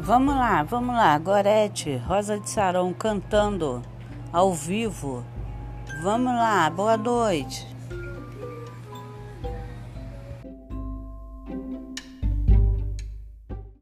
Vamos lá, vamos lá. Gorete, Rosa de Sarão cantando ao vivo. Vamos lá, boa noite.